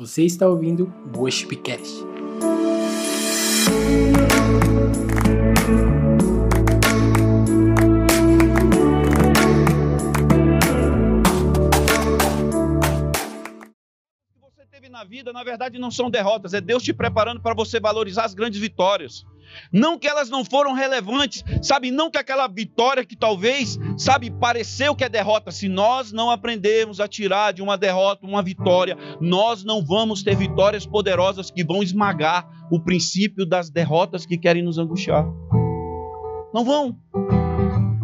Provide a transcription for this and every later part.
Você está ouvindo o Worshipcast. você teve na vida, na verdade, não são derrotas, é Deus te preparando para você valorizar as grandes vitórias. Não que elas não foram relevantes, sabe? Não que aquela vitória que talvez, sabe, pareceu que é derrota. Se nós não aprendemos a tirar de uma derrota uma vitória, nós não vamos ter vitórias poderosas que vão esmagar o princípio das derrotas que querem nos angustiar. Não vão.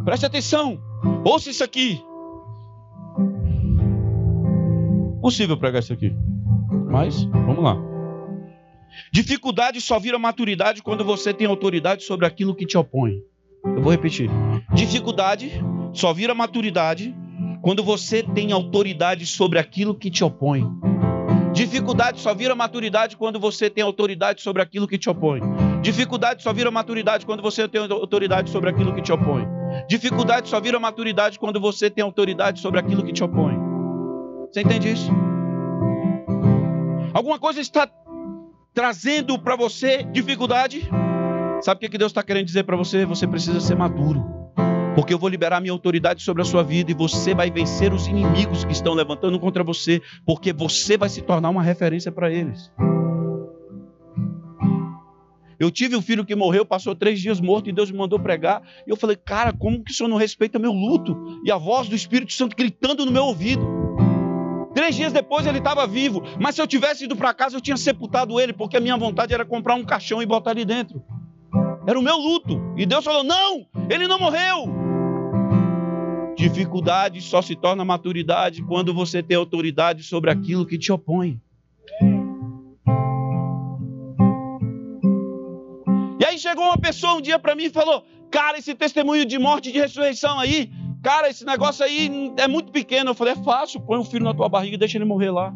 Preste atenção. Ouça isso aqui. Possível pregar isso aqui. Mas, vamos lá. Dificuldade só vira maturidade quando você tem autoridade sobre aquilo que te opõe. Eu vou repetir. Dificuldade só vira maturidade quando você tem autoridade sobre aquilo que te opõe. Dificuldade só vira maturidade quando você tem autoridade sobre aquilo que te opõe. Dificuldade só vira maturidade quando você tem autoridade sobre aquilo que te opõe. Dificuldade só vira maturidade quando você tem autoridade sobre aquilo que te opõe. Você entende isso? Alguma coisa está trazendo para você dificuldade? Sabe o que Deus está querendo dizer para você? Você precisa ser maduro. Porque eu vou liberar minha autoridade sobre a sua vida e você vai vencer os inimigos que estão levantando contra você, porque você vai se tornar uma referência para eles. Eu tive um filho que morreu, passou três dias morto e Deus me mandou pregar. E eu falei, cara, como que o senhor não respeita meu luto? E a voz do Espírito Santo gritando no meu ouvido. Três dias depois ele estava vivo, mas se eu tivesse ido para casa eu tinha sepultado ele, porque a minha vontade era comprar um caixão e botar ali dentro. Era o meu luto. E Deus falou: não, ele não morreu. Dificuldade só se torna maturidade quando você tem autoridade sobre aquilo que te opõe. E aí chegou uma pessoa um dia para mim e falou: Cara, esse testemunho de morte e de ressurreição aí, cara, esse negócio aí é muito pequeno. Eu falei: É fácil, põe o um filho na tua barriga e deixa ele morrer lá.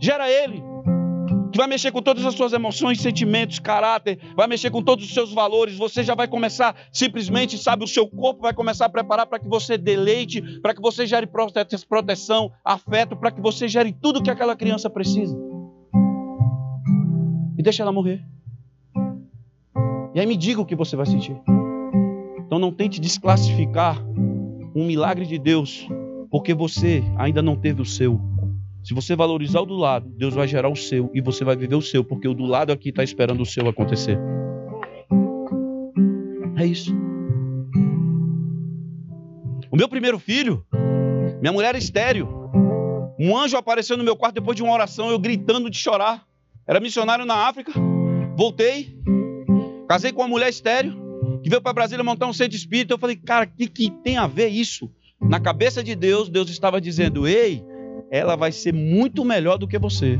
Gera ele, que vai mexer com todas as suas emoções, sentimentos, caráter, vai mexer com todos os seus valores. Você já vai começar, simplesmente, sabe, o seu corpo vai começar a preparar para que você deleite, para que você gere proteção, afeto, para que você gere tudo que aquela criança precisa e deixa ela morrer. E aí me diga o que você vai sentir. Então não tente desclassificar um milagre de Deus, porque você ainda não teve o seu. Se você valorizar o do lado, Deus vai gerar o seu e você vai viver o seu, porque o do lado aqui está esperando o seu acontecer. É isso. O meu primeiro filho, minha mulher estéreo. Um anjo apareceu no meu quarto depois de uma oração, eu gritando de chorar. Era missionário na África. Voltei. Casei com uma mulher estéreo. Que veio para Brasília montar um centro espírita. Eu falei, cara, o que, que tem a ver isso? Na cabeça de Deus, Deus estava dizendo: Ei, ela vai ser muito melhor do que você.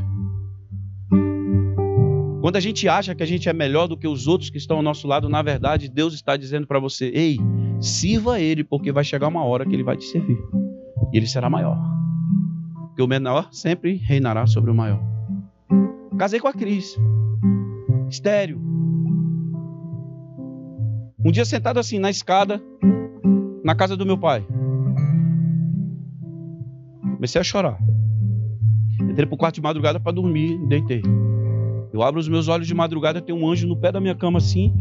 Quando a gente acha que a gente é melhor do que os outros que estão ao nosso lado, na verdade, Deus está dizendo para você: Ei, sirva ele, porque vai chegar uma hora que ele vai te servir. E ele será maior. Porque o menor sempre reinará sobre o maior. Casei com a Cris. Estéreo. Um dia sentado assim na escada, na casa do meu pai. Comecei a chorar. Entrei pro quarto de madrugada para dormir, deitei. Eu abro os meus olhos de madrugada, tem um anjo no pé da minha cama assim,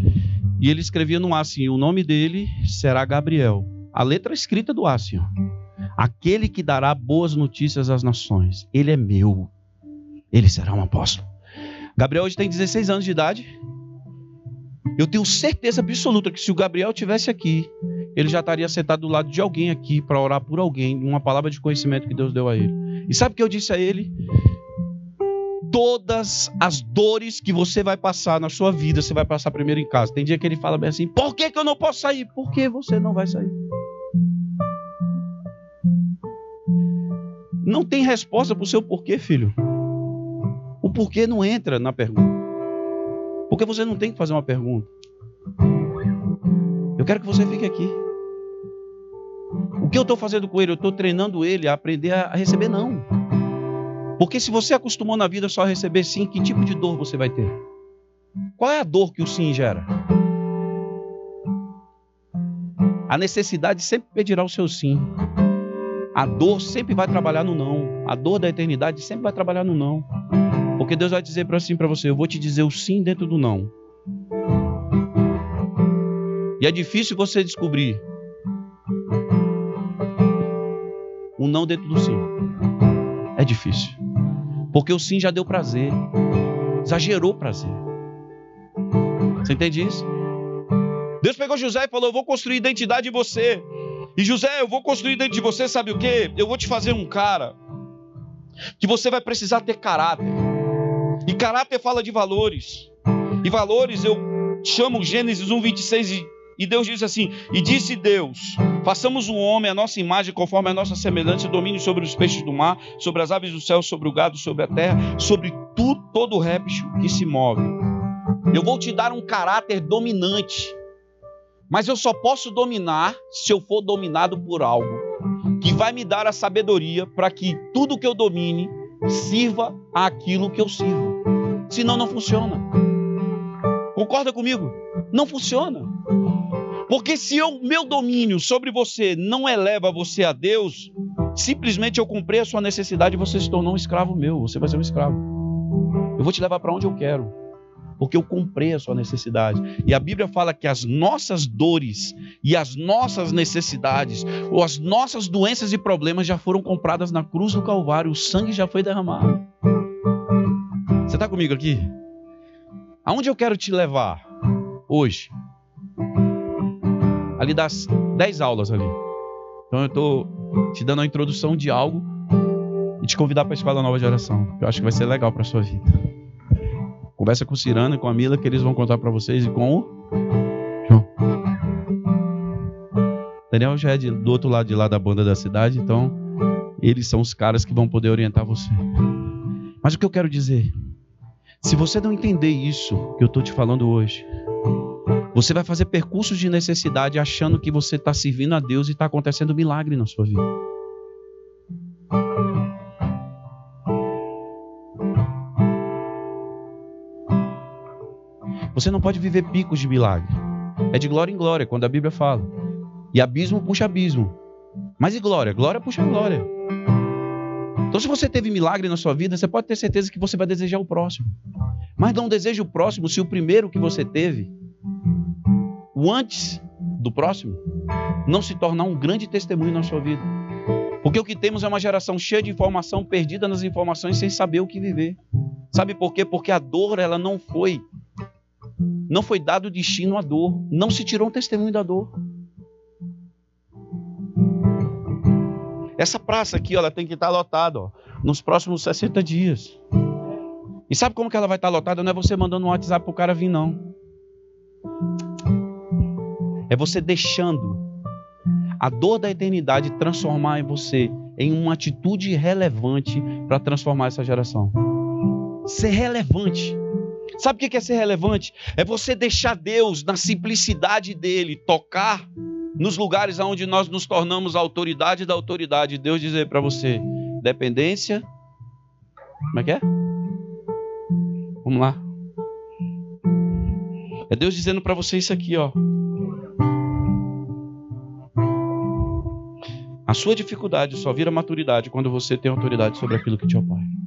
e ele escrevia no ar assim: o nome dele será Gabriel. A letra escrita do ar assim. Aquele que dará boas notícias às nações. Ele é meu. Ele será um apóstolo. Gabriel hoje tem 16 anos de idade. Eu tenho certeza absoluta que se o Gabriel tivesse aqui, ele já estaria sentado do lado de alguém aqui para orar por alguém, uma palavra de conhecimento que Deus deu a ele. E sabe o que eu disse a ele? Todas as dores que você vai passar na sua vida, você vai passar primeiro em casa. Tem dia que ele fala bem assim: por que, que eu não posso sair? Por que você não vai sair? Não tem resposta para o seu porquê, filho. O porquê não entra na pergunta. Porque você não tem que fazer uma pergunta. Eu quero que você fique aqui. O que eu estou fazendo com ele? Eu estou treinando ele a aprender a receber não. Porque se você acostumou na vida só a receber sim, que tipo de dor você vai ter? Qual é a dor que o sim gera? A necessidade sempre pedirá o seu sim. A dor sempre vai trabalhar no não. A dor da eternidade sempre vai trabalhar no não. Porque Deus vai dizer assim para você, eu vou te dizer o sim dentro do não. E é difícil você descobrir o não dentro do sim. É difícil. Porque o sim já deu prazer. Exagerou prazer. Você entende isso? Deus pegou José e falou: Eu vou construir identidade em você. E José, eu vou construir dentro de você, sabe o que? Eu vou te fazer um cara que você vai precisar ter caráter. E caráter fala de valores. E valores eu chamo Gênesis 1, 26 e Deus disse assim: E disse Deus: Façamos um homem a nossa imagem, conforme a nossa semelhança, domine sobre os peixes do mar, sobre as aves do céu, sobre o gado, sobre a terra, sobre tudo, todo réptil que se move. Eu vou te dar um caráter dominante. Mas eu só posso dominar se eu for dominado por algo que vai me dar a sabedoria para que tudo que eu domine sirva àquilo que eu sirvo. Senão não funciona. Concorda comigo? Não funciona. Porque se o meu domínio sobre você não eleva você a Deus, simplesmente eu cumpri a sua necessidade e você se tornou um escravo meu. Você vai ser um escravo. Eu vou te levar para onde eu quero. Porque eu comprei a sua necessidade. E a Bíblia fala que as nossas dores e as nossas necessidades, ou as nossas doenças e problemas já foram compradas na cruz do Calvário. O sangue já foi derramado. Você está comigo aqui? Aonde eu quero te levar hoje? ali das 10 aulas ali. Então eu estou te dando a introdução de algo e te convidar para a escola nova geração. Que eu acho que vai ser legal para sua vida. Conversa com o Cirano e com a Mila que eles vão contar para vocês e com o João. Daniel já é de, do outro lado de lá da banda da cidade, então eles são os caras que vão poder orientar você. Mas o que eu quero dizer, se você não entender isso que eu estou te falando hoje, você vai fazer percursos de necessidade achando que você está servindo a Deus e está acontecendo um milagre na sua vida. Você não pode viver picos de milagre. É de glória em glória, quando a Bíblia fala. E abismo puxa abismo. Mas e glória? Glória puxa glória. Então, se você teve milagre na sua vida, você pode ter certeza que você vai desejar o próximo. Mas não deseje o próximo se o primeiro que você teve o antes do próximo, não se tornar um grande testemunho na sua vida. Porque o que temos é uma geração cheia de informação, perdida nas informações, sem saber o que viver. Sabe por quê? Porque a dor, ela não foi, não foi dado destino à dor. Não se tirou um testemunho da dor. Essa praça aqui, ó, ela tem que estar lotada, ó, nos próximos 60 dias. E sabe como que ela vai estar lotada? Não é você mandando um WhatsApp pro cara vir, não. É você deixando a dor da eternidade transformar em você em uma atitude relevante para transformar essa geração. Ser relevante. Sabe o que é ser relevante? É você deixar Deus, na simplicidade dele, tocar nos lugares onde nós nos tornamos a autoridade da autoridade. Deus dizer para você: dependência. Como é que é? Vamos lá. É Deus dizendo para você isso aqui, ó. A sua dificuldade só vira maturidade quando você tem autoridade sobre aquilo que te opõe.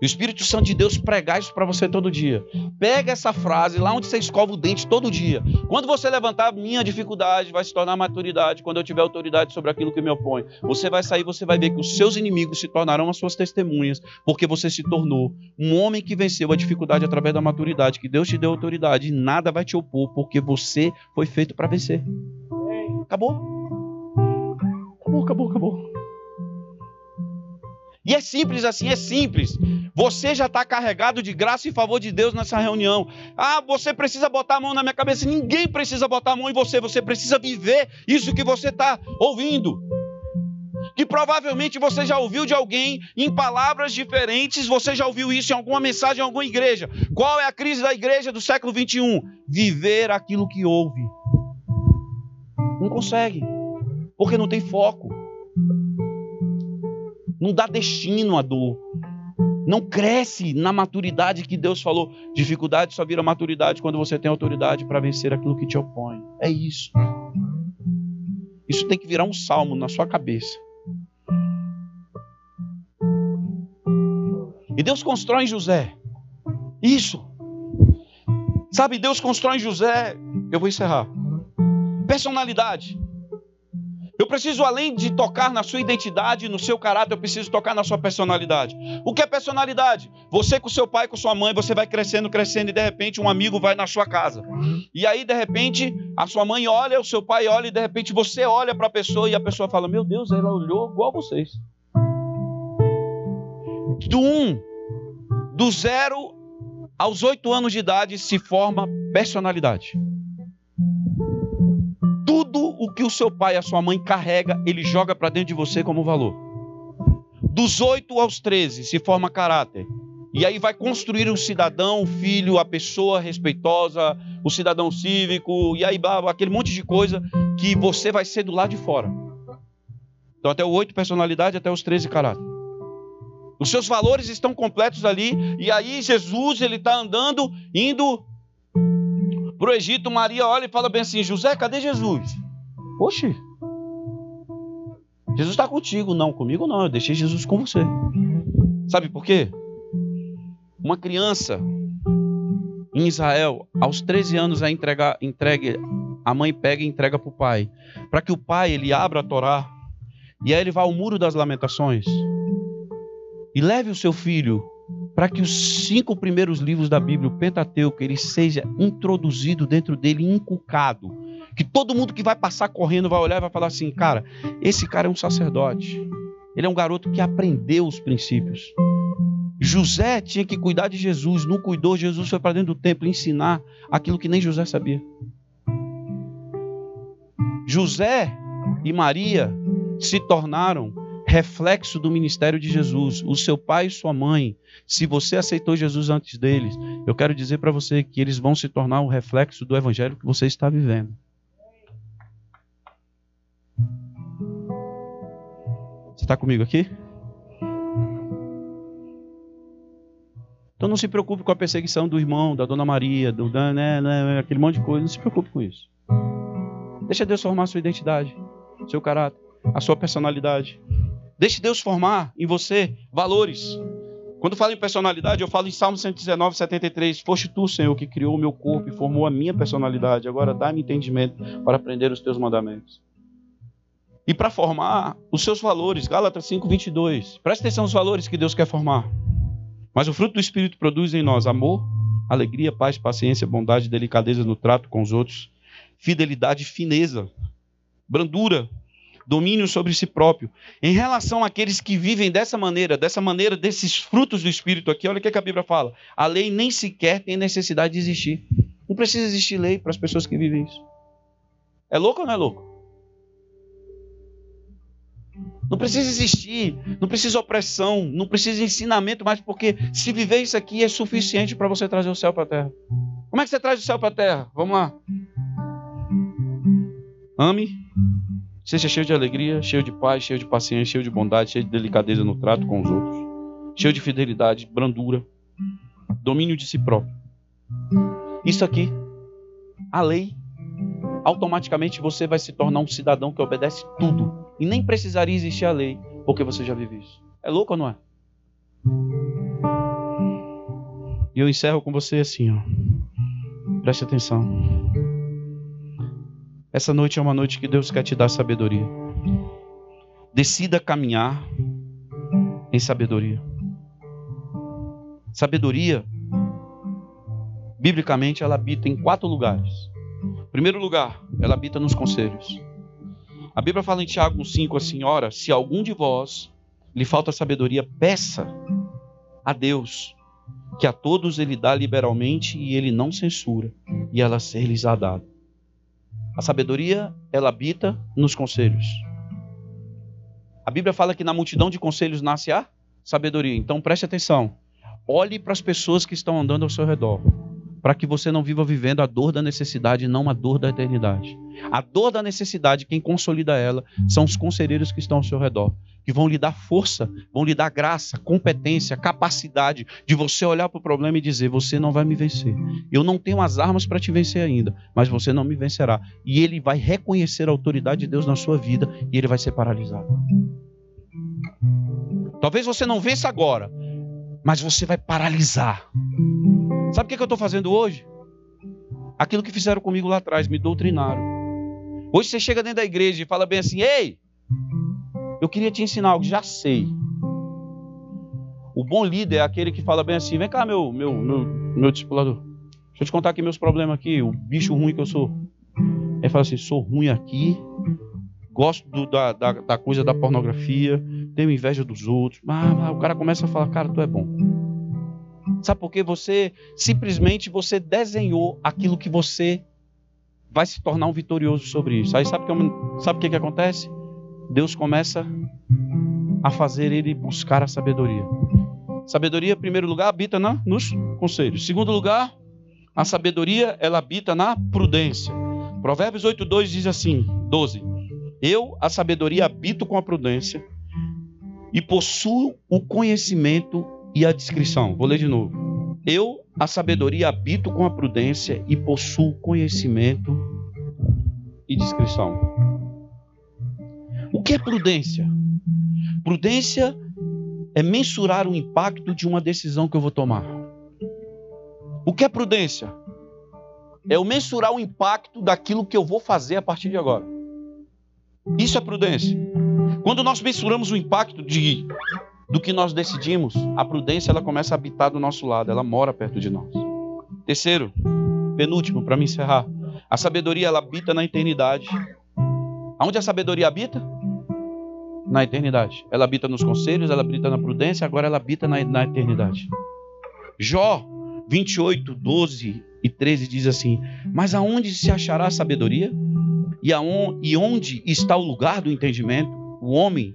E o Espírito Santo de Deus pregar isso para você todo dia. Pega essa frase lá onde você escova o dente todo dia. Quando você levantar, minha dificuldade vai se tornar maturidade quando eu tiver autoridade sobre aquilo que me opõe. Você vai sair, você vai ver que os seus inimigos se tornarão as suas testemunhas, porque você se tornou um homem que venceu a dificuldade através da maturidade, que Deus te deu autoridade e nada vai te opor, porque você foi feito para vencer. Acabou. Acabou, acabou, acabou. E é simples assim, é simples. Você já está carregado de graça e favor de Deus nessa reunião. Ah, você precisa botar a mão na minha cabeça. Ninguém precisa botar a mão em você. Você precisa viver isso que você está ouvindo. Que provavelmente você já ouviu de alguém em palavras diferentes. Você já ouviu isso em alguma mensagem, em alguma igreja. Qual é a crise da igreja do século 21? Viver aquilo que ouve. Não consegue porque não tem foco. Não dá destino à dor. Não cresce na maturidade que Deus falou. Dificuldade só vira maturidade quando você tem autoridade para vencer aquilo que te opõe. É isso. Isso tem que virar um salmo na sua cabeça. E Deus constrói José. Isso. Sabe, Deus constrói José. Eu vou encerrar. Personalidade. Eu preciso, além de tocar na sua identidade, no seu caráter, eu preciso tocar na sua personalidade. O que é personalidade? Você com seu pai, com sua mãe, você vai crescendo, crescendo, e de repente um amigo vai na sua casa. E aí, de repente, a sua mãe olha, o seu pai olha, e de repente você olha para a pessoa e a pessoa fala: Meu Deus, ela olhou igual vocês. Do um, do zero aos oito anos de idade se forma personalidade. O o seu pai e a sua mãe carrega, ele joga para dentro de você como valor. Dos 8 aos 13 se forma caráter. E aí vai construir um cidadão, o filho, a pessoa respeitosa, o cidadão cívico, e aí aquele monte de coisa que você vai ser do lado de fora. Então até o 8 personalidade, até os 13 caráter. Os seus valores estão completos ali, e aí Jesus ele está andando, indo para o Egito, Maria olha e fala bem assim: José, cadê Jesus? Oxe, Jesus está contigo. Não, comigo não, eu deixei Jesus com você. Sabe por quê? Uma criança em Israel, aos 13 anos, é entregar, entregue, a mãe pega e entrega para o pai, para que o pai ele abra a Torá e aí ele vá ao muro das lamentações e leve o seu filho para que os cinco primeiros livros da Bíblia, o Pentateuco, ele seja introduzido dentro dele, inculcado. Que todo mundo que vai passar correndo vai olhar e vai falar assim: cara, esse cara é um sacerdote. Ele é um garoto que aprendeu os princípios. José tinha que cuidar de Jesus, não cuidou. Jesus foi para dentro do templo ensinar aquilo que nem José sabia. José e Maria se tornaram reflexo do ministério de Jesus. O seu pai e sua mãe, se você aceitou Jesus antes deles, eu quero dizer para você que eles vão se tornar o reflexo do evangelho que você está vivendo. Você está comigo aqui? Então não se preocupe com a perseguição do irmão, da dona Maria, do né, né, aquele monte de coisa. Não se preocupe com isso. Deixa Deus formar a sua identidade, seu caráter, a sua personalidade. Deixe Deus formar em você valores. Quando falo em personalidade, eu falo em Salmo 119, 73. Foste tu, Senhor, que criou o meu corpo e formou a minha personalidade. Agora dá-me entendimento para aprender os teus mandamentos. E para formar os seus valores, Gálatas 5, 22. Presta atenção nos valores que Deus quer formar. Mas o fruto do Espírito produz em nós amor, alegria, paz, paciência, bondade, delicadeza no trato com os outros, fidelidade, fineza, brandura, domínio sobre si próprio. Em relação àqueles que vivem dessa maneira, dessa maneira, desses frutos do Espírito aqui, olha o que a Bíblia fala. A lei nem sequer tem necessidade de existir. Não precisa existir lei para as pessoas que vivem isso. É louco ou não é louco? Não precisa existir, não precisa opressão, não precisa ensinamento mais, porque se viver isso aqui é suficiente para você trazer o céu para a terra. Como é que você traz o céu para a terra? Vamos lá. Ame, Seja cheio de alegria, cheio de paz, cheio de paciência, cheio de bondade, cheio de delicadeza no trato com os outros, cheio de fidelidade, brandura, domínio de si próprio. Isso aqui, a lei, automaticamente você vai se tornar um cidadão que obedece tudo. E nem precisaria existir a lei, porque você já vive isso. É louco ou não é? E eu encerro com você assim, ó. Preste atenção. Essa noite é uma noite que Deus quer te dar sabedoria. Decida caminhar em sabedoria. Sabedoria, biblicamente, ela habita em quatro lugares. Primeiro lugar, ela habita nos conselhos. A Bíblia fala em Tiago 5 assim: Ora, se algum de vós lhe falta sabedoria, peça a Deus, que a todos ele dá liberalmente e ele não censura, e ela ser-lhes-á dada. A sabedoria, ela habita nos conselhos. A Bíblia fala que na multidão de conselhos nasce a sabedoria. Então preste atenção. Olhe para as pessoas que estão andando ao seu redor, para que você não viva vivendo a dor da necessidade e não a dor da eternidade. A dor da necessidade, quem consolida ela, são os conselheiros que estão ao seu redor. que vão lhe dar força, vão lhe dar graça, competência, capacidade de você olhar para o problema e dizer: Você não vai me vencer. Eu não tenho as armas para te vencer ainda, mas você não me vencerá. E ele vai reconhecer a autoridade de Deus na sua vida e ele vai ser paralisado. Talvez você não vença agora, mas você vai paralisar. Sabe o que eu estou fazendo hoje? Aquilo que fizeram comigo lá atrás, me doutrinaram. Hoje você chega dentro da igreja e fala bem assim: Ei, eu queria te ensinar algo, já sei. O bom líder é aquele que fala bem assim: Vem cá, meu, meu, meu, meu discipulador. Deixa eu te contar aqui meus problemas aqui, o bicho ruim que eu sou. Ele fala assim: sou ruim aqui, gosto do, da, da, da, coisa da pornografia, tenho inveja dos outros. Mas, o cara começa a falar: Cara, tu é bom. Sabe por quê? Você simplesmente você desenhou aquilo que você vai se tornar um vitorioso sobre isso. Aí sabe o que, sabe que, que acontece? Deus começa a fazer ele buscar a sabedoria. Sabedoria, em primeiro lugar, habita na, nos conselhos. Em segundo lugar, a sabedoria, ela habita na prudência. Provérbios 8:2 diz assim, 12: Eu, a sabedoria, habito com a prudência e possuo o conhecimento e a discrição. Vou ler de novo. Eu, a sabedoria, habito com a prudência e possuo conhecimento e discrição. O que é prudência? Prudência é mensurar o impacto de uma decisão que eu vou tomar. O que é prudência? É o mensurar o impacto daquilo que eu vou fazer a partir de agora. Isso é prudência. Quando nós mensuramos o impacto de do que nós decidimos, a prudência ela começa a habitar do nosso lado, ela mora perto de nós. Terceiro, penúltimo, para me encerrar, a sabedoria ela habita na eternidade. Aonde a sabedoria habita? Na eternidade. Ela habita nos conselhos, ela habita na prudência, agora ela habita na, na eternidade. Jó 28, 12 e 13 diz assim: Mas aonde se achará a sabedoria? E, e onde está o lugar do entendimento? O homem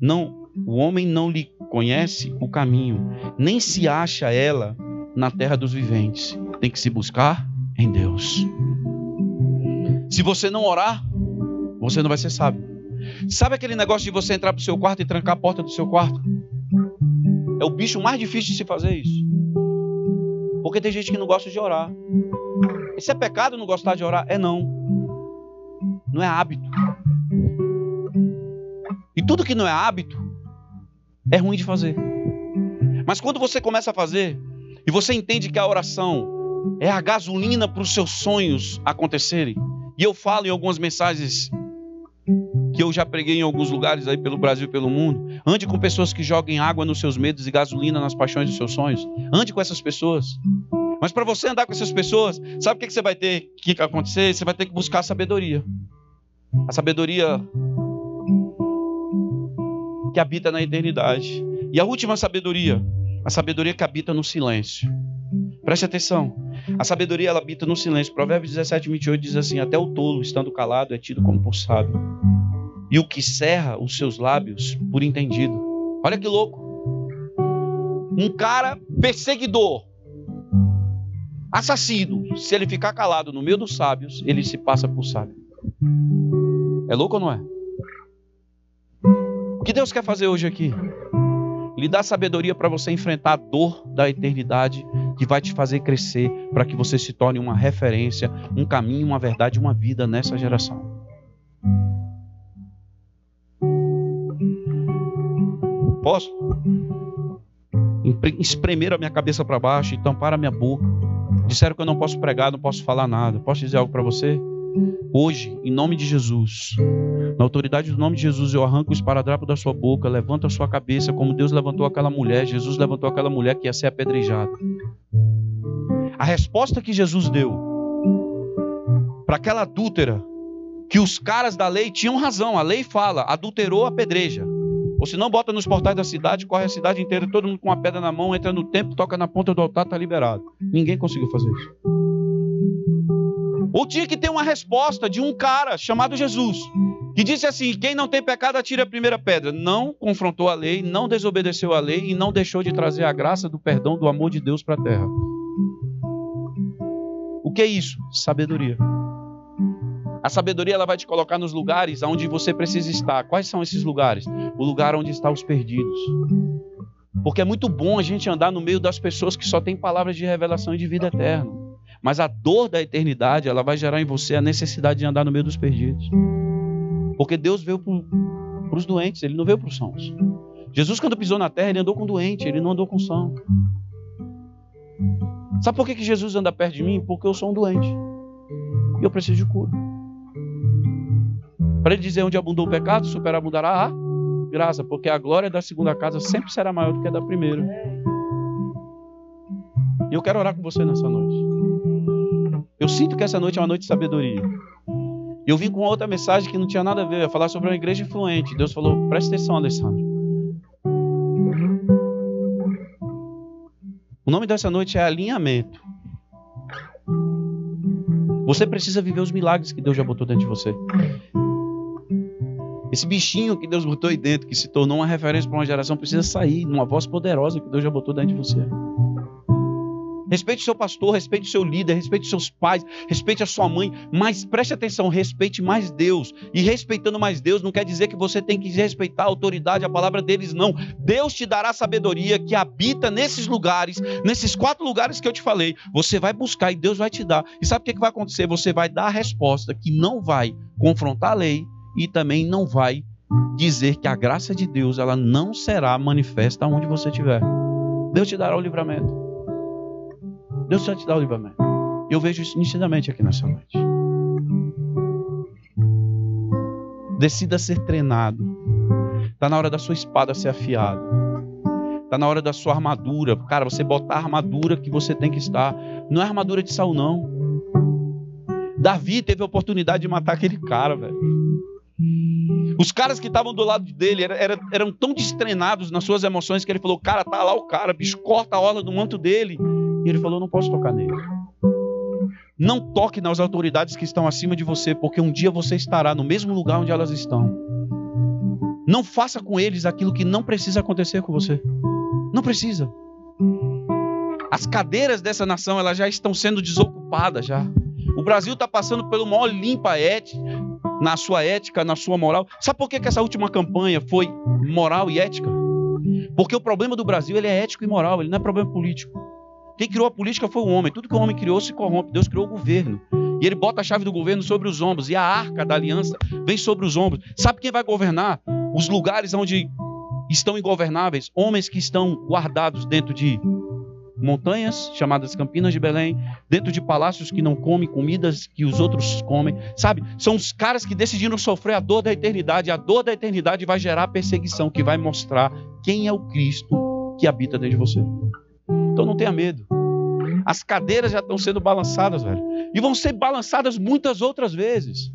não o homem não lhe conhece o caminho, nem se acha ela na terra dos viventes. Tem que se buscar em Deus. Se você não orar, você não vai ser sábio. Sabe aquele negócio de você entrar para o seu quarto e trancar a porta do seu quarto? É o bicho mais difícil de se fazer isso. Porque tem gente que não gosta de orar. Isso é pecado não gostar de orar? É não. Não é hábito. E tudo que não é hábito é ruim de fazer. Mas quando você começa a fazer e você entende que a oração é a gasolina para os seus sonhos acontecerem, e eu falo em algumas mensagens que eu já preguei em alguns lugares aí pelo Brasil e pelo mundo. Ande com pessoas que joguem água nos seus medos e gasolina nas paixões dos seus sonhos. Ande com essas pessoas. Mas para você andar com essas pessoas, sabe o que você vai ter que acontecer? Você vai ter que buscar sabedoria. A sabedoria que habita na eternidade. E a última sabedoria, a sabedoria que habita no silêncio. Preste atenção. A sabedoria ela habita no silêncio. Provérbios 17, 28 diz assim: Até o tolo, estando calado, é tido como por sábio. E o que cerra os seus lábios por entendido. Olha que louco. Um cara perseguidor, assassino, se ele ficar calado no meio dos sábios, ele se passa por sábio. É louco ou não é? Que Deus quer fazer hoje aqui? Lhe dar sabedoria para você enfrentar a dor da eternidade que vai te fazer crescer para que você se torne uma referência, um caminho, uma verdade, uma vida nessa geração. Posso? Espremer a minha cabeça para baixo e tampar a minha boca. Disseram que eu não posso pregar, não posso falar nada. Posso dizer algo para você? Hoje, em nome de Jesus, na autoridade do nome de Jesus, eu arranco o esparadrapo da sua boca, levanto a sua cabeça, como Deus levantou aquela mulher, Jesus levantou aquela mulher que ia ser apedrejada. A resposta que Jesus deu para aquela adúltera, que os caras da lei tinham razão, a lei fala, adulterou a pedreja. Ou se não, bota nos portais da cidade, corre a cidade inteira, todo mundo com uma pedra na mão, entra no templo, toca na ponta do altar, está liberado. Ninguém conseguiu fazer isso. Ou tinha que ter uma resposta de um cara chamado Jesus, que disse assim: quem não tem pecado, atire a primeira pedra. Não confrontou a lei, não desobedeceu a lei e não deixou de trazer a graça do perdão, do amor de Deus para a terra. O que é isso? Sabedoria. A sabedoria ela vai te colocar nos lugares onde você precisa estar. Quais são esses lugares? O lugar onde estão os perdidos. Porque é muito bom a gente andar no meio das pessoas que só têm palavras de revelação e de vida eterna. Mas a dor da eternidade, ela vai gerar em você a necessidade de andar no meio dos perdidos. Porque Deus veio para os doentes, ele não veio para os sãos. Jesus, quando pisou na terra, ele andou com doente, ele não andou com são. Sabe por que, que Jesus anda perto de mim? Porque eu sou um doente. E eu preciso de cura. Para ele dizer onde abundou o pecado, superabundará a graça, porque a glória da segunda casa sempre será maior do que a da primeira. E eu quero orar com você nessa noite. Eu sinto que essa noite é uma noite de sabedoria. Eu vim com outra mensagem que não tinha nada a ver, eu ia falar sobre uma igreja influente. Deus falou: presta atenção, Alessandro. O nome dessa noite é alinhamento. Você precisa viver os milagres que Deus já botou dentro de você. Esse bichinho que Deus botou aí dentro, que se tornou uma referência para uma geração, precisa sair numa voz poderosa que Deus já botou dentro de você. Respeite o seu pastor, respeite o seu líder, respeite os seus pais, respeite a sua mãe, mas preste atenção, respeite mais Deus. E respeitando mais Deus não quer dizer que você tem que respeitar a autoridade, a palavra deles, não. Deus te dará sabedoria que habita nesses lugares, nesses quatro lugares que eu te falei. Você vai buscar e Deus vai te dar. E sabe o que vai acontecer? Você vai dar a resposta que não vai confrontar a lei e também não vai dizer que a graça de Deus ela não será manifesta onde você estiver. Deus te dará o livramento. Deus vai te dar o livramento. Eu vejo isso nitidamente aqui nessa noite. Decida ser treinado. Está na hora da sua espada ser afiada. Está na hora da sua armadura. Cara, você botar a armadura que você tem que estar. Não é armadura de Saul, não. Davi teve a oportunidade de matar aquele cara, velho. Os caras que estavam do lado dele eram, eram, eram, tão destreinados nas suas emoções que ele falou: Cara, tá lá o cara, bicho, corta a orla do manto dele. E ele falou: Não posso tocar nele. Não toque nas autoridades que estão acima de você, porque um dia você estará no mesmo lugar onde elas estão. Não faça com eles aquilo que não precisa acontecer com você. Não precisa. As cadeiras dessa nação elas já estão sendo desocupadas já. O Brasil está passando pelo maior limpa ética, na sua ética, na sua moral. Sabe por que, que essa última campanha foi moral e ética? Porque o problema do Brasil ele é ético e moral, ele não é problema político. Quem criou a política foi o homem. Tudo que o homem criou se corrompe. Deus criou o governo. E ele bota a chave do governo sobre os ombros. E a arca da aliança vem sobre os ombros. Sabe quem vai governar? Os lugares onde estão ingovernáveis. Homens que estão guardados dentro de montanhas, chamadas Campinas de Belém, dentro de palácios que não comem comidas que os outros comem. Sabe? São os caras que decidiram sofrer a dor da eternidade. A dor da eternidade vai gerar perseguição, que vai mostrar quem é o Cristo que habita dentro de você. Então não tenha medo. As cadeiras já estão sendo balançadas, velho. E vão ser balançadas muitas outras vezes.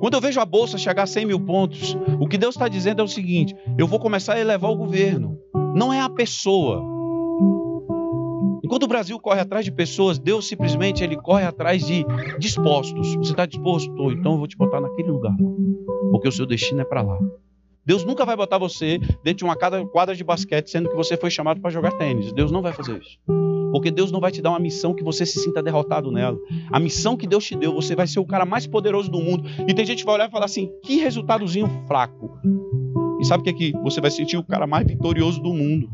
Quando eu vejo a bolsa chegar a 100 mil pontos, o que Deus está dizendo é o seguinte: eu vou começar a elevar o governo. Não é a pessoa. Enquanto o Brasil corre atrás de pessoas, Deus simplesmente ele corre atrás de dispostos. Você está disposto? Então eu vou te botar naquele lugar, porque o seu destino é para lá. Deus nunca vai botar você dentro de uma quadra de basquete, sendo que você foi chamado para jogar tênis. Deus não vai fazer isso. Porque Deus não vai te dar uma missão que você se sinta derrotado nela. A missão que Deus te deu, você vai ser o cara mais poderoso do mundo. E tem gente que vai olhar e falar assim: que resultadozinho fraco. E sabe o que é que você vai sentir o cara mais vitorioso do mundo?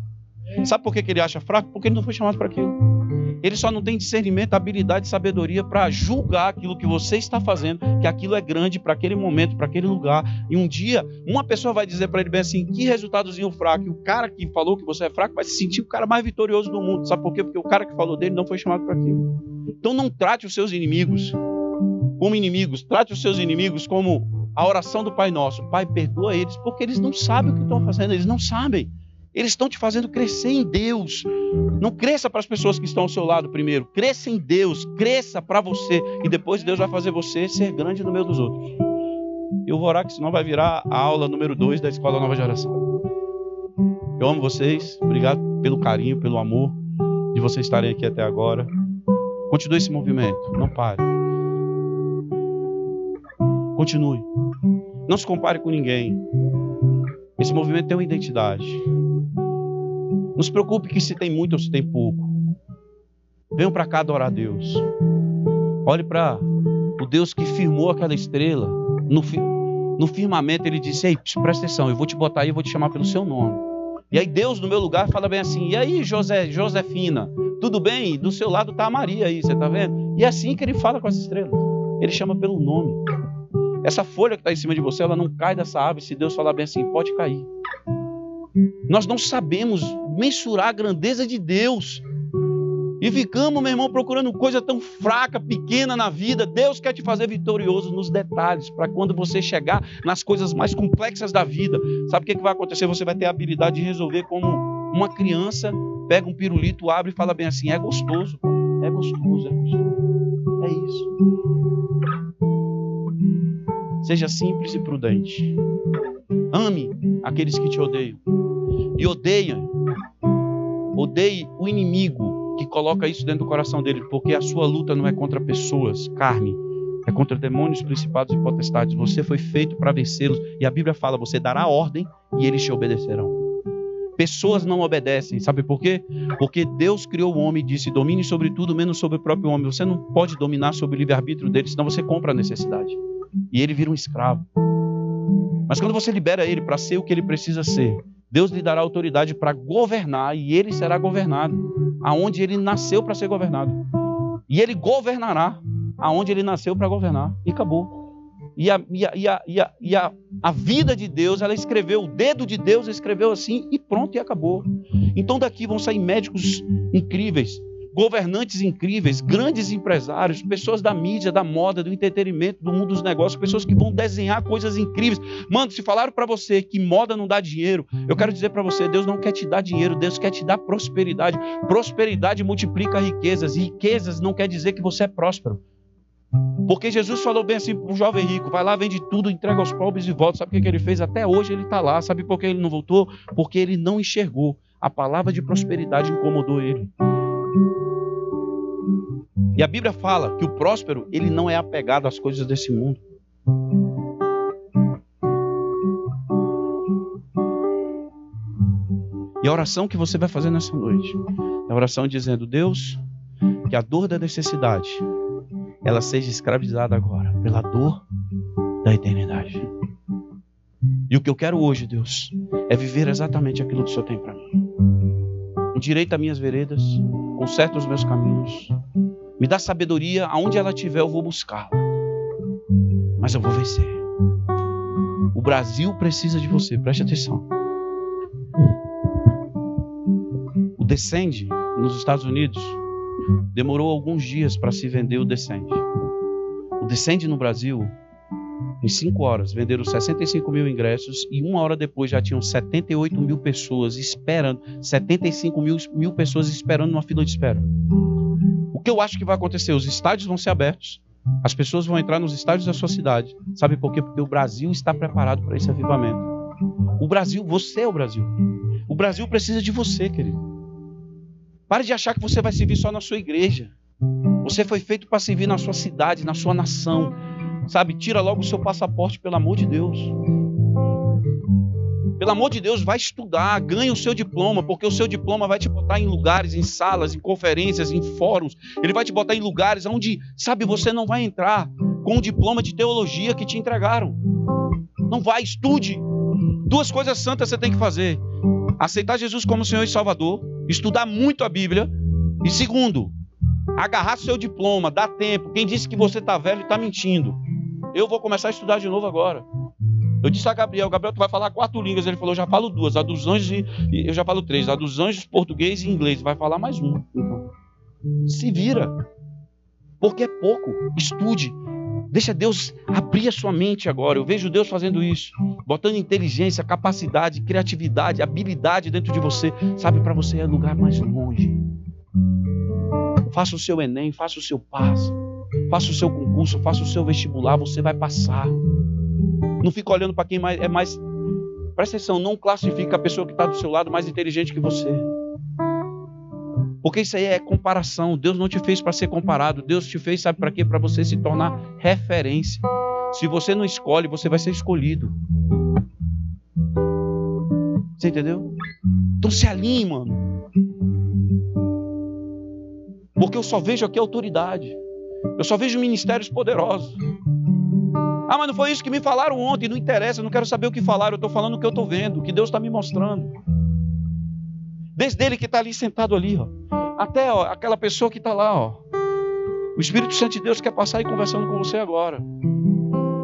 Sabe por que, ele acha fraco? Porque ele não foi chamado para aquilo. Ele só não tem discernimento, habilidade e sabedoria para julgar aquilo que você está fazendo, que aquilo é grande para aquele momento, para aquele lugar. E um dia, uma pessoa vai dizer para ele bem assim: que resultadozinho fraco. E o cara que falou que você é fraco vai se sentir o cara mais vitorioso do mundo. Sabe por quê? Porque o cara que falou dele não foi chamado para aquilo. Então não trate os seus inimigos como inimigos, trate os seus inimigos como a oração do Pai Nosso. Pai, perdoa eles, porque eles não sabem o que estão fazendo, eles não sabem. Eles estão te fazendo crescer em Deus. Não cresça para as pessoas que estão ao seu lado primeiro. Cresça em Deus. Cresça para você. E depois Deus vai fazer você ser grande no meio dos outros. Eu vou orar que senão vai virar a aula número 2 da Escola Nova Geração. Eu amo vocês. Obrigado pelo carinho, pelo amor de vocês estarem aqui até agora. Continue esse movimento. Não pare. Continue. Não se compare com ninguém. Esse movimento tem uma identidade. Não se preocupe que se tem muito ou se tem pouco. Venham para cá adorar a Deus. Olhe para o Deus que firmou aquela estrela, no, no firmamento ele disse: Ei, presta atenção, eu vou te botar aí, eu vou te chamar pelo seu nome. E aí Deus, no meu lugar, fala bem assim: E aí, José, Josefina, tudo bem? Do seu lado está a Maria aí, você está vendo? E é assim que ele fala com as estrelas. Ele chama pelo nome. Essa folha que está em cima de você, ela não cai dessa árvore se Deus falar bem assim, pode cair. Nós não sabemos mensurar a grandeza de Deus. E ficamos, meu irmão, procurando coisa tão fraca, pequena na vida. Deus quer te fazer vitorioso nos detalhes, para quando você chegar nas coisas mais complexas da vida. Sabe o que, que vai acontecer? Você vai ter a habilidade de resolver como uma criança pega um pirulito, abre e fala bem assim: é gostoso, é gostoso, é gostoso. É isso. Seja simples e prudente. Ame aqueles que te odeiam. E odeia, odeie o inimigo que coloca isso dentro do coração dele, porque a sua luta não é contra pessoas, carne, é contra demônios, principados e potestades. Você foi feito para vencê-los. E a Bíblia fala: você dará ordem e eles te obedecerão. Pessoas não obedecem, sabe por quê? Porque Deus criou o homem e disse: domine sobre tudo, menos sobre o próprio homem. Você não pode dominar sobre o livre-arbítrio dele, senão você compra a necessidade. E ele vira um escravo. Mas quando você libera ele para ser o que ele precisa ser, Deus lhe dará autoridade para governar e ele será governado, aonde ele nasceu para ser governado. E ele governará aonde ele nasceu para governar. E acabou. E, a, e, a, e, a, e, a, e a, a vida de Deus, ela escreveu, o dedo de Deus escreveu assim e pronto, e acabou. Então daqui vão sair médicos incríveis, governantes incríveis, grandes empresários, pessoas da mídia, da moda, do entretenimento, do mundo dos negócios, pessoas que vão desenhar coisas incríveis. Mano, se falaram para você que moda não dá dinheiro, eu quero dizer para você, Deus não quer te dar dinheiro, Deus quer te dar prosperidade. Prosperidade multiplica riquezas, e riquezas não quer dizer que você é próspero. Porque Jesus falou bem assim para o jovem rico: vai lá, vende tudo, entrega aos pobres e volta. Sabe o que, ele fez? Até hoje ele está lá. Sabe por que ele não voltou? Porque ele não enxergou. A palavra de prosperidade incomodou ele. E a Bíblia fala que o próspero, ele não é apegado às coisas desse mundo. E a oração que você vai fazer nessa noite é a oração dizendo: Deus, que a dor da necessidade ela seja escravizada agora pela dor da eternidade. E o que eu quero hoje, Deus, é viver exatamente aquilo que o Senhor tem para mim. Endireita minhas veredas, conserta os meus caminhos, me dá sabedoria, aonde ela estiver eu vou buscá-la. Mas eu vou vencer. O Brasil precisa de você, preste atenção. O Descende nos Estados Unidos Demorou alguns dias para se vender o Descende. O Descende no Brasil, em cinco horas, venderam 65 mil ingressos e uma hora depois já tinham 78 mil pessoas esperando, 75 mil, mil pessoas esperando numa fila de espera. O que eu acho que vai acontecer? Os estádios vão ser abertos, as pessoas vão entrar nos estádios da sua cidade. Sabe por quê? Porque o Brasil está preparado para esse avivamento. O Brasil, você é o Brasil. O Brasil precisa de você, querido. Pare de achar que você vai servir só na sua igreja. Você foi feito para servir na sua cidade, na sua nação. Sabe? Tira logo o seu passaporte, pelo amor de Deus. Pelo amor de Deus, vai estudar, ganha o seu diploma, porque o seu diploma vai te botar em lugares, em salas, em conferências, em fóruns. Ele vai te botar em lugares onde, sabe, você não vai entrar com o diploma de teologia que te entregaram. Não vai, estude. Duas coisas santas você tem que fazer: aceitar Jesus como Senhor e Salvador estudar muito a Bíblia. E segundo, agarrar seu diploma, dá tempo. Quem disse que você está velho está mentindo. Eu vou começar a estudar de novo agora. Eu disse a Gabriel, Gabriel, tu vai falar quatro línguas. Ele falou, eu já falo duas, a dos anjos e eu já falo três, a dos anjos, português e inglês. Vai falar mais uma. Se vira. Porque é pouco. Estude. Deixa Deus abrir a sua mente agora. Eu vejo Deus fazendo isso, botando inteligência, capacidade, criatividade, habilidade dentro de você. Sabe, para você é lugar mais longe. Faça o seu Enem, faça o seu passo, faça o seu concurso, faça o seu vestibular, você vai passar. Não fica olhando para quem é mais. Presta atenção, não classifica a pessoa que está do seu lado mais inteligente que você. Porque isso aí é comparação. Deus não te fez para ser comparado. Deus te fez, sabe para quê? Para você se tornar referência. Se você não escolhe, você vai ser escolhido. Você entendeu? Então se alinhe, mano. Porque eu só vejo aqui autoridade. Eu só vejo ministérios poderosos. Ah, mas não foi isso que me falaram ontem, não interessa, não quero saber o que falaram, eu estou falando o que eu estou vendo, o que Deus está me mostrando. Desde ele que está ali sentado ali, ó, até ó, aquela pessoa que está lá, ó. O Espírito Santo de Deus quer passar aí conversando com você agora.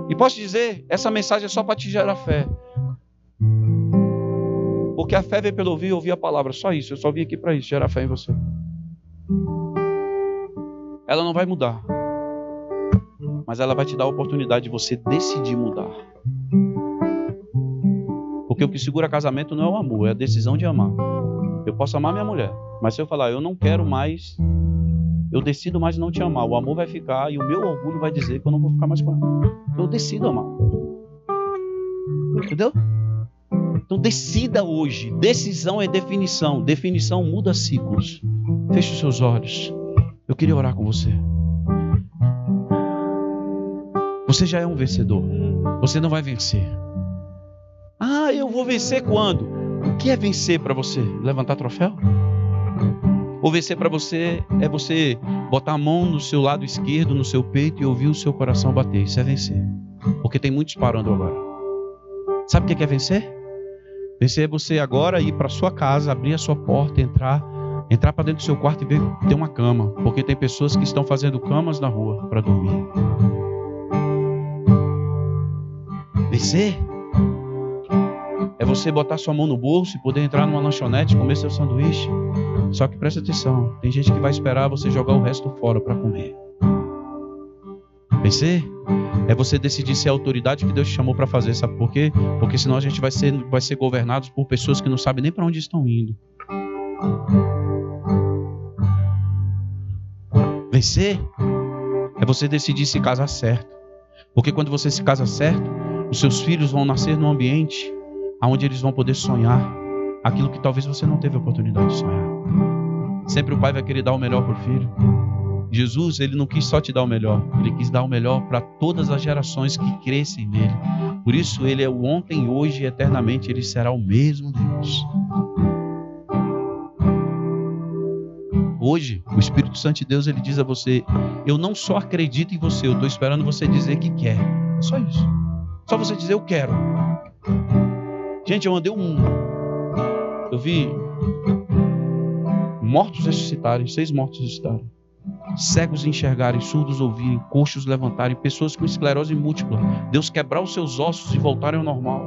E posso dizer, essa mensagem é só para te gerar fé. Porque a fé vem pelo ouvir e ouvir a palavra. Só isso. Eu só vim aqui para isso, gerar fé em você. Ela não vai mudar. Mas ela vai te dar a oportunidade de você decidir mudar. Porque o que segura casamento não é o amor, é a decisão de amar. Eu posso amar minha mulher, mas se eu falar, eu não quero mais, eu decido mais não te amar, o amor vai ficar e o meu orgulho vai dizer que eu não vou ficar mais com ela. Eu decido amar. Entendeu? Então decida hoje. Decisão é definição. Definição muda ciclos. Feche os seus olhos. Eu queria orar com você. Você já é um vencedor. Você não vai vencer. Ah, eu vou vencer quando? O que é vencer para você? Levantar troféu? Ou vencer para você é você botar a mão no seu lado esquerdo, no seu peito e ouvir o seu coração bater. Isso é vencer. Porque tem muitos parando agora. Sabe o que é vencer? Vencer é você agora ir para sua casa, abrir a sua porta, entrar, entrar para dentro do seu quarto e ver ter uma cama, porque tem pessoas que estão fazendo camas na rua para dormir. Vencer é você botar sua mão no bolso e poder entrar numa lanchonete e comer seu sanduíche. Só que presta atenção, tem gente que vai esperar você jogar o resto fora para comer. Vencer é você decidir ser a autoridade que Deus te chamou para fazer, sabe por quê? Porque senão a gente vai ser, vai ser governados por pessoas que não sabem nem para onde estão indo. Vencer é você decidir se casar certo. Porque quando você se casa certo, os seus filhos vão nascer num ambiente onde eles vão poder sonhar aquilo que talvez você não teve a oportunidade de sonhar. Sempre o pai vai querer dar o melhor para o filho. Jesus, ele não quis só te dar o melhor, ele quis dar o melhor para todas as gerações que crescem nele. Por isso, ele é o ontem, hoje e eternamente, ele será o mesmo Deus. Hoje, o Espírito Santo de Deus, ele diz a você: Eu não só acredito em você, eu estou esperando você dizer que quer. Só isso. Só você dizer: Eu quero. Gente, eu andei um. Eu vi mortos ressuscitarem, seis mortos ressuscitarem cegos enxergarem, surdos ouvirem, coxos levantarem, pessoas com esclerose múltipla, Deus quebrar os seus ossos e voltarem ao normal.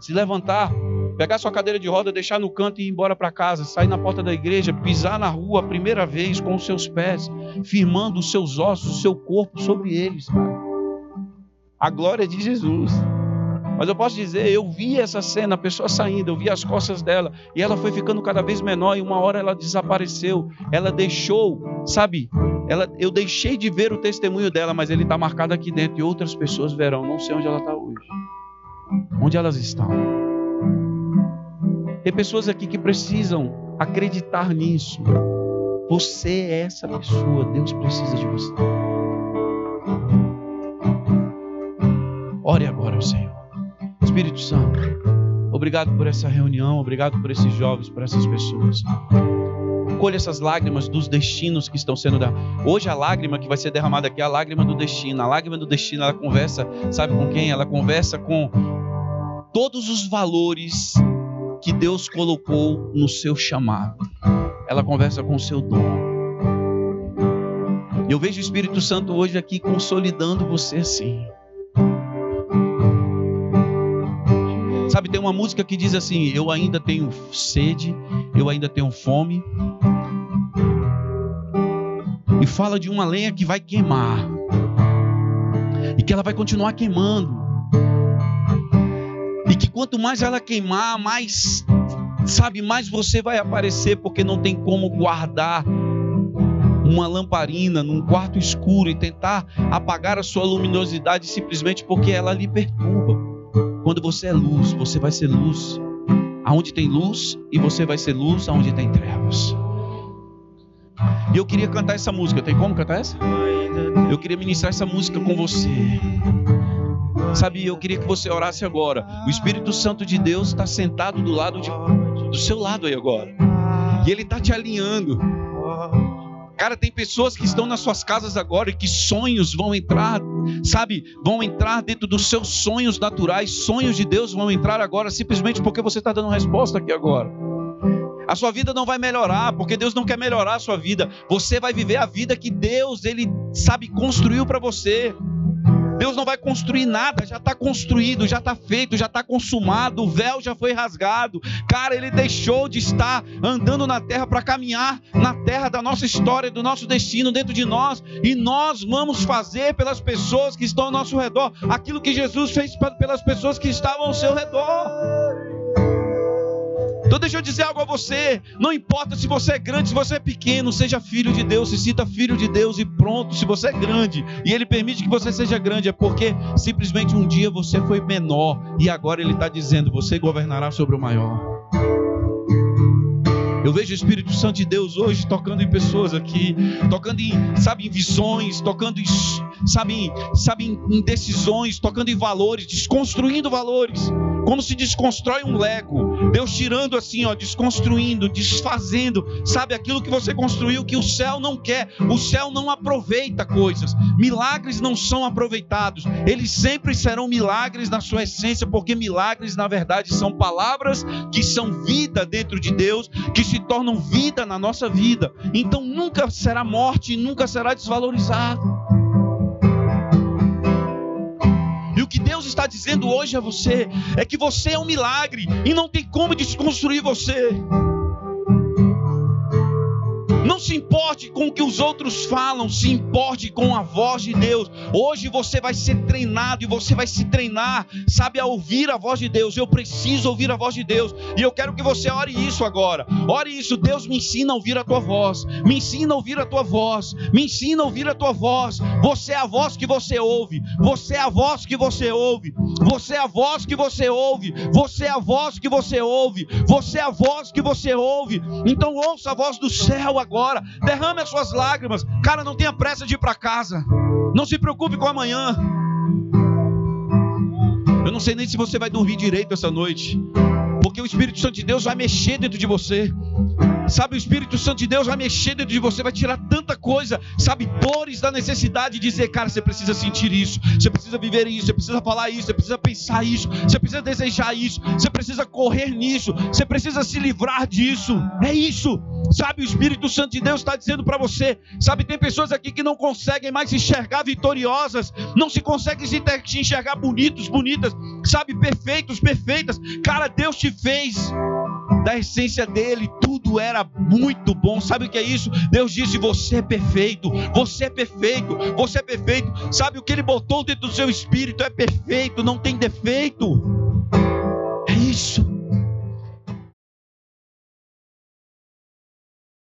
Se levantar, pegar sua cadeira de roda, deixar no canto e ir embora para casa, sair na porta da igreja, pisar na rua a primeira vez com os seus pés, firmando os seus ossos, o seu corpo sobre eles. A glória de Jesus. Mas eu posso dizer, eu vi essa cena, a pessoa saindo, eu vi as costas dela, e ela foi ficando cada vez menor, e uma hora ela desapareceu. Ela deixou, sabe? Ela, eu deixei de ver o testemunho dela, mas ele está marcado aqui dentro, e outras pessoas verão. Não sei onde ela está hoje. Onde elas estão? Tem pessoas aqui que precisam acreditar nisso. Você é essa pessoa, Deus precisa de você. Ore agora ao Senhor. Espírito Santo, obrigado por essa reunião, obrigado por esses jovens, por essas pessoas. Colhe essas lágrimas dos destinos que estão sendo. Hoje a lágrima que vai ser derramada aqui é a lágrima do destino. A lágrima do destino, ela conversa, sabe com quem? Ela conversa com todos os valores que Deus colocou no seu chamado. Ela conversa com o seu dom. Eu vejo o Espírito Santo hoje aqui consolidando você assim. Sabe, tem uma música que diz assim: Eu ainda tenho sede, eu ainda tenho fome. E fala de uma lenha que vai queimar. E que ela vai continuar queimando. Que quanto mais ela queimar, mais, sabe, mais você vai aparecer, porque não tem como guardar uma lamparina num quarto escuro e tentar apagar a sua luminosidade simplesmente porque ela lhe perturba. Quando você é luz, você vai ser luz aonde tem luz e você vai ser luz aonde tem trevas. E eu queria cantar essa música. Tem como cantar essa? Eu queria ministrar essa música com você. Sabe, eu queria que você orasse agora. O Espírito Santo de Deus está sentado do lado de, do seu lado aí agora. E ele está te alinhando. Cara, tem pessoas que estão nas suas casas agora e que sonhos vão entrar, sabe? Vão entrar dentro dos seus sonhos naturais. Sonhos de Deus vão entrar agora simplesmente porque você está dando resposta aqui agora. A sua vida não vai melhorar, porque Deus não quer melhorar a sua vida. Você vai viver a vida que Deus, ele sabe, construiu para você. Deus não vai construir nada, já está construído, já está feito, já está consumado, o véu já foi rasgado. Cara, ele deixou de estar andando na terra para caminhar na terra da nossa história, do nosso destino dentro de nós, e nós vamos fazer pelas pessoas que estão ao nosso redor aquilo que Jesus fez pelas pessoas que estavam ao seu redor. Então deixa eu dizer algo a você. Não importa se você é grande, se você é pequeno, seja filho de Deus, se sinta filho de Deus e pronto. Se você é grande e Ele permite que você seja grande, é porque simplesmente um dia você foi menor e agora Ele está dizendo: você governará sobre o maior. Eu vejo o Espírito Santo de Deus hoje tocando em pessoas aqui, tocando em, sabe, em visões, tocando em, sabe, sabe, em decisões, tocando em valores, desconstruindo valores como se desconstrói um Lego. Deus tirando assim, ó, desconstruindo, desfazendo, sabe aquilo que você construiu que o céu não quer. O céu não aproveita coisas. Milagres não são aproveitados. Eles sempre serão milagres na sua essência, porque milagres na verdade são palavras que são vida dentro de Deus, que se tornam vida na nossa vida. Então nunca será morte, nunca será desvalorizado. Que Deus está dizendo hoje a você é que você é um milagre e não tem como desconstruir você. Não se importe com o que os outros falam, se importe com a voz de Deus. Hoje você vai ser treinado e você vai se treinar, sabe, a ouvir a voz de Deus. Eu preciso ouvir a voz de Deus. E eu quero que você ore isso agora. Ore isso. Deus me ensina a ouvir a tua voz. Me ensina a ouvir a tua voz. Me ensina a ouvir a tua voz. Você é a voz que você ouve. Você é a voz que você ouve. Você é a voz que você ouve. Você é a voz que você ouve. Você é a voz que você ouve. Então ouça a voz do céu agora agora. Derrame as suas lágrimas. Cara, não tenha pressa de ir para casa. Não se preocupe com amanhã. Eu não sei nem se você vai dormir direito essa noite. Porque o Espírito Santo de Deus vai mexer dentro de você. Sabe, o Espírito Santo de Deus vai mexer dentro de você, vai tirar tanta coisa, sabe, dores da necessidade de dizer, cara, você precisa sentir isso, você precisa viver isso, você precisa falar isso, você precisa pensar isso, você precisa desejar isso, você precisa correr nisso, você precisa se livrar disso. É isso. Sabe, o Espírito Santo de Deus está dizendo para você. Sabe, tem pessoas aqui que não conseguem mais se enxergar vitoriosas, não se conseguem se enxergar bonitos, bonitas, sabe, perfeitos, perfeitas. Cara, Deus te fez da essência dele, tudo era muito bom. Sabe o que é isso? Deus disse: Você é perfeito, você é perfeito, você é perfeito. Sabe o que ele botou dentro do seu espírito? É perfeito, não tem defeito. É isso.